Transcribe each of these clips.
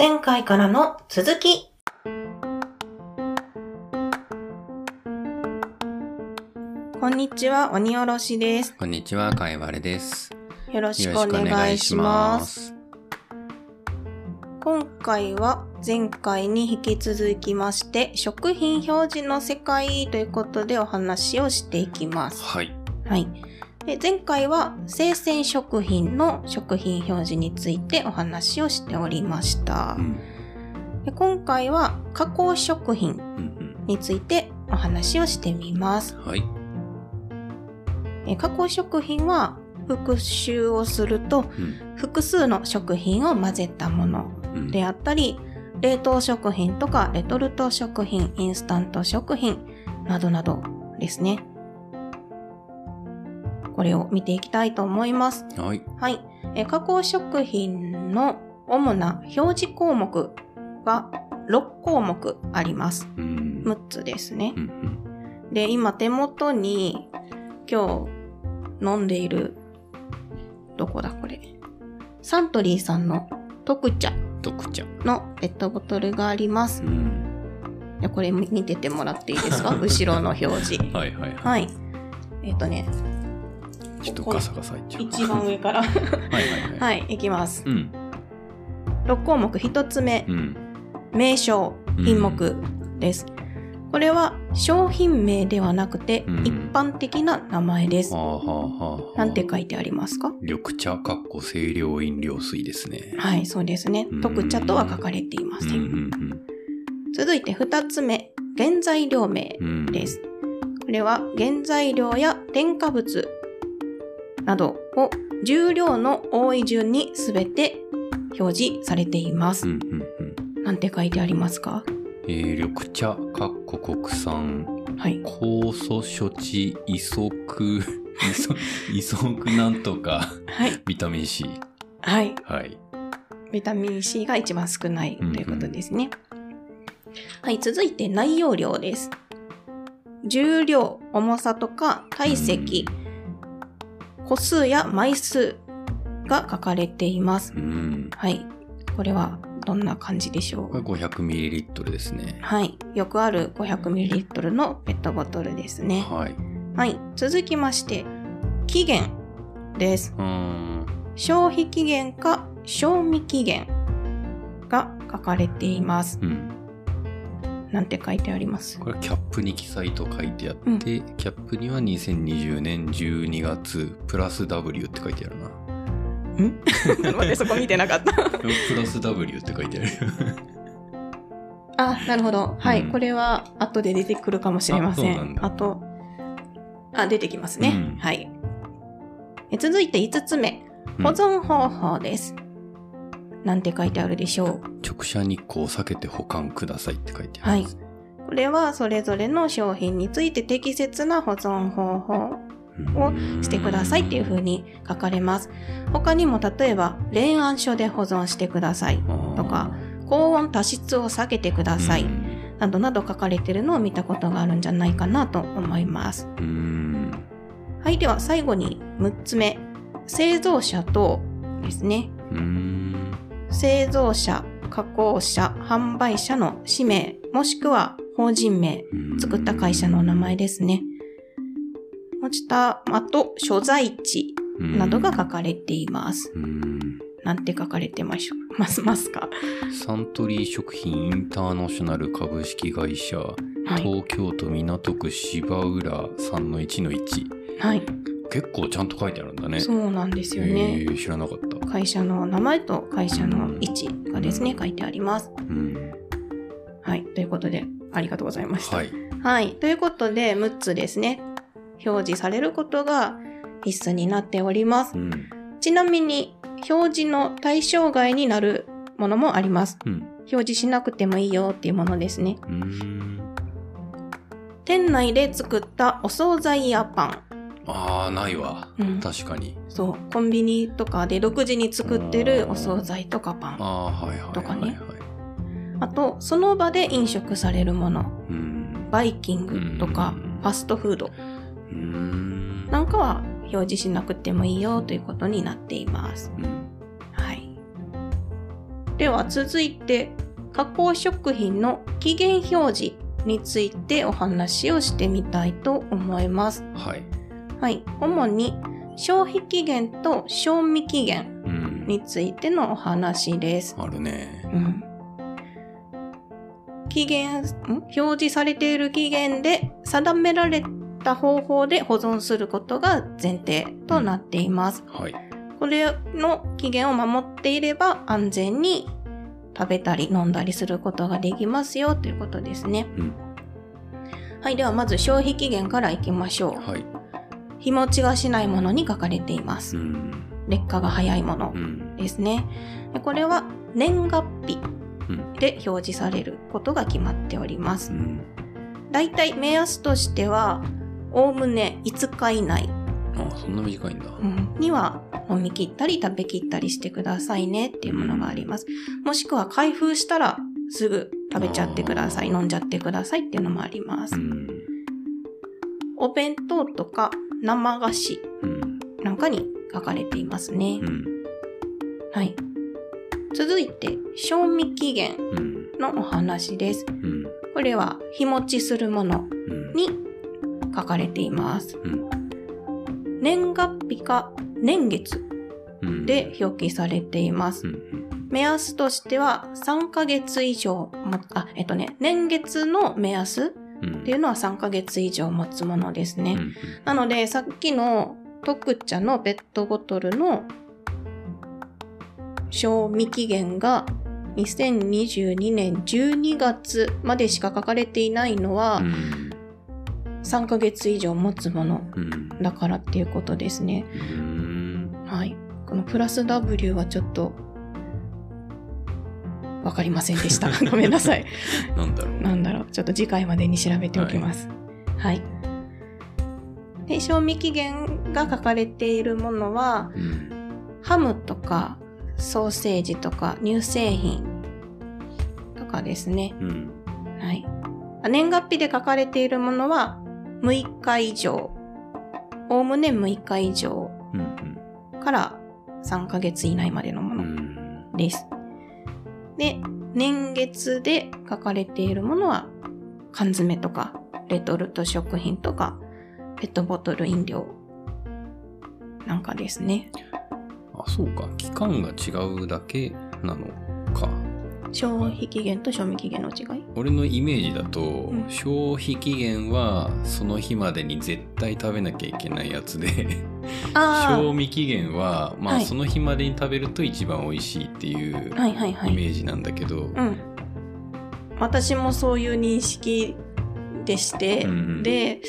前回からの続き。こんにちは、鬼おろしです。こんにちは、かいわれです。よろしよくお願願いしま。す。今回は前回に引き続きまして、食品表示の世界ということでお話をしていきます。はい。はい。で前回は生鮮食品の食品表示についてお話をしておりましたう。ん。で今回は加工食品うんについてお話をしてみます。うん。はい。え加工食品は復習をするとうん。複数の食品を混ぜたものうん。であったり、冷凍食品とかレトルト食品、インスタント食品などなどですね。これを見ていきたいと思います。はい。はい。え加工食品の主な表示項目が6項目あります。うん。6つですねう。ん。で、今手元に今日飲んでいる、どこだこれ。サントリーさんの特茶特茶。のペットボトルがありますう。ん。でこれ見ててもらっていいですか？後ろの表示。はいはいははい。えっ、とね、い。ちょっとガサガサいっちゃう。一番上から。はいはいはい。はい、いきます。うん。6項目1つ目う、ん。名称、品目です。これは商品名ではなくてうん一般的な名前です。なんて書いてありますか？緑茶かっこ清涼飲料水ですね。はい、そうですねう。ん特茶とは書かれていません。うんうん続いて2つ目、原材料名うん。うん。です。これは原材料や添加物などを重量の多い順にすべて表示されています。うんうんうん。なんて書いてありますか？えー、緑茶かっこ国産はい。酵素処置イソクイソイソクなんとかはい。ビタミン C はい。はいビタミン C が一番少ないということですね。はい。続いて内容量です。重量、重さとか体積、個数や枚数が書かれています。うんはい。これはどんな感じでしょこれう 500ml ですねはい。よくある 500ml のペットボトルですね。はいはい。続きまして、期限です。消費期限か賞味期限が書かれています。うんなんて書いてありますこれキャップに記載と書いてあって、うんキャップには2020年12月プラス W って書いてあるなん？待って、そこ見てなかった。プラス W って書いてある あ、なるほど。はい。うんこれは後で出てくるかもしれません。あそうなんだあと、あ、出てきますね。うんはい。え続いて5つ目。うん保存方法です。なんて書いてあるでしょう。直射日光を避けて保管くださいって書いてあはいります、。これはそれぞれの商品について適切な保存方法をしてくださいっていう風に書かれます。他にも例えば、冷暗所で保存してくださいとか、高温多湿を避けてくださいなどなど書かれているのを見たことがあるんじゃないかなと思います。はい、では最後に6つ目。製造者とですね。製造者、加工者、販売者の氏名、もしくは法人名、作った会社の名前ですね。持ちた、あと、所在地などが書かれています。なんて書かれてましょ ますますか？サントリー食品インターナショナル株式会社、はい。東京都港区芝浦3の1の1はい。結構ちゃんと書いてあるんだねそうなんですよね。へー知らなかった会社の名前と会社の位置がですね、書いてあります。うんはい。ということで、ありがとうございました。はいはい。ということで、6つですね。表示されることが必須になっておりますう。んちなみに、表示の対象外になるものもあります。うん表示しなくてもいいよっていうものですね。店内で作ったお惣菜やパン。ああないわうん、確かにそう。コンビニとかで独自に作ってるお惣菜とかパン。とかねあと、その場で飲食されるもの。うんバイキングとかうんファストフードなんかは表示しなくてもいいよということになっています。うんはい。では続いて加工食品の期限表示についてお話をしてみたいと思います。はい。はい。主に消費期限と賞味期限うん。についてのお話です。あるね。うん。期限、ん？表示されている期限で定められた方法で保存することが前提となっています。はい。これの期限を守っていれば安全に食べたり飲んだりすることができますよということですね。うん。はい。ではまず消費期限からいきましょう。はい。日持ちがしないものに書かれています。うん。劣化が早いものうん。ですね。でこれは年月日うん。で表示されることが決まっておりますう。ん。だいたい目安としては、おおむね5日以内、あ、そんな短いんだ。うんには飲み切ったり食べきったりしてくださいねっていうものがあります。もしくは開封したらすぐ食べちゃってください、飲んじゃってくださいっていうのもあります。うん。お弁当とか生菓子うん。なんかに書かれていますね。うん。はい。続いて、賞味期限うん。のお話です。うん。これは日持ちするものうん。に書かれています。うん。年月日か年月うん。で表記されています。目安としては3ヶ月以上も、あ、えっとね、年月の目安うん。っていうのは3ヶ月以上持つものですね。うん。なので、さっきの特茶のペットボトルの賞味期限が2022年12月までしか書かれていないのはうん。3ヶ月以上持つものうん。だからっていうことですね。うん。はい。このプラス W はちょっとわかりませんでした。ごめんなさい。なんだろう。なんだろう。ちょっと次回までに調べておきます。はい。で、賞味期限が書かれているものは、うん。ハムとかソーセージとか乳製品とかですね。うん。はい。あ年月日で書かれているものは6日以上。おおむね6日以上うん。から3ヶ月以内までのもうのん。です。で、年月で書かれているものは缶詰とかレトルト食品とかペットボトル飲料なんかですね。あ、そうか。期間が違うだけなのか。消費期限と賞味期限の違い？俺のイメージだと、ん。消費期限はその日までに絶対食べなきゃいけないやつであ 賞味期限はまあはい。その日までに食べると一番美味しいっていう。イメージなんだけど、うん。私もそういう認識でして、うんうん。で、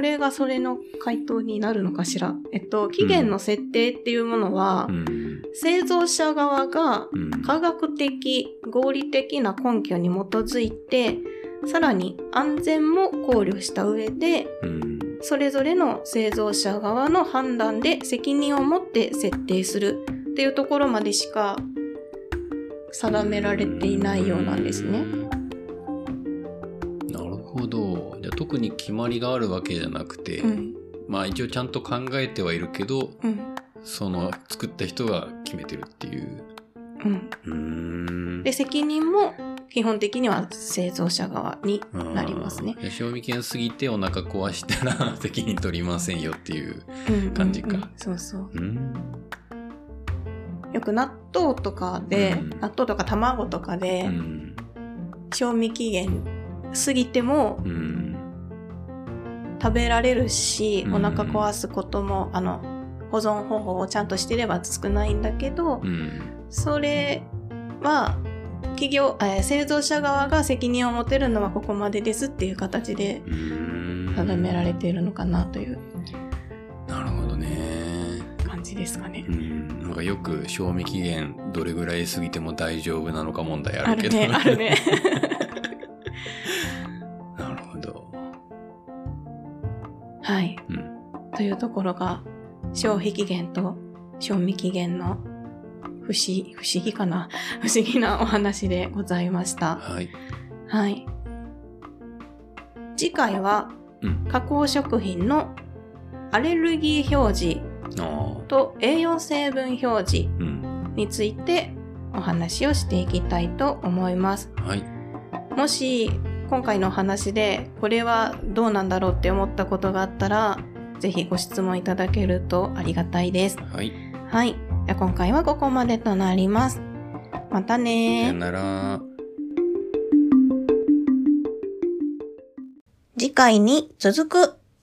これがそれの回答になるのかしら？えっと、期限の設定っていうものは、うん。製造者側がうん。科学的、合理的な根拠に基づいて、さらに安全も考慮した上で、うん。それぞれの製造者側の判断で責任を持って設定するっていうところまでしか定められていないようなんですね。なるほど特に決まりがあるわけじゃなくて、うん。まあ一応ちゃんと考えてはいるけどうん。その作った人が決めてるっていううん。うーんで、責任も基本的には製造者側になりますね。賞味期限過ぎてお腹壊したら責任取りませんよっていう。うん感じかうんうんそうそう。うん。よく納豆とかで、うん納豆とか卵とかうで、ん。賞味期限過ぎてもうん。食べられるし、うんお腹壊すことも、あの、保存方法をちゃんとしてれば少ないんだけど、うん。それは、企業、えー製造者側が責任を持てるのはここまでですっていう形でうん。定められているのかなというなるほどね。感じですかねう。ん。なんかよく賞味期限どれぐらい過ぎても大丈夫なのか問題あるけど。あるね、あるね。というところが、消費期限と賞味期限の不思不思議かな 不思議なお話でございました。はい。はい。次回は、うん。加工食品のアレルギー表示。と栄養成分表示うん。についてお話をしていきたいと思います。はい。もし今回のお話でこれはどうなんだろうって思ったことがあったら、ぜひご質問いただけるとありがたいです。はい。はい。じゃあ今回はここまでとなります。またさねよなら。次回に続く。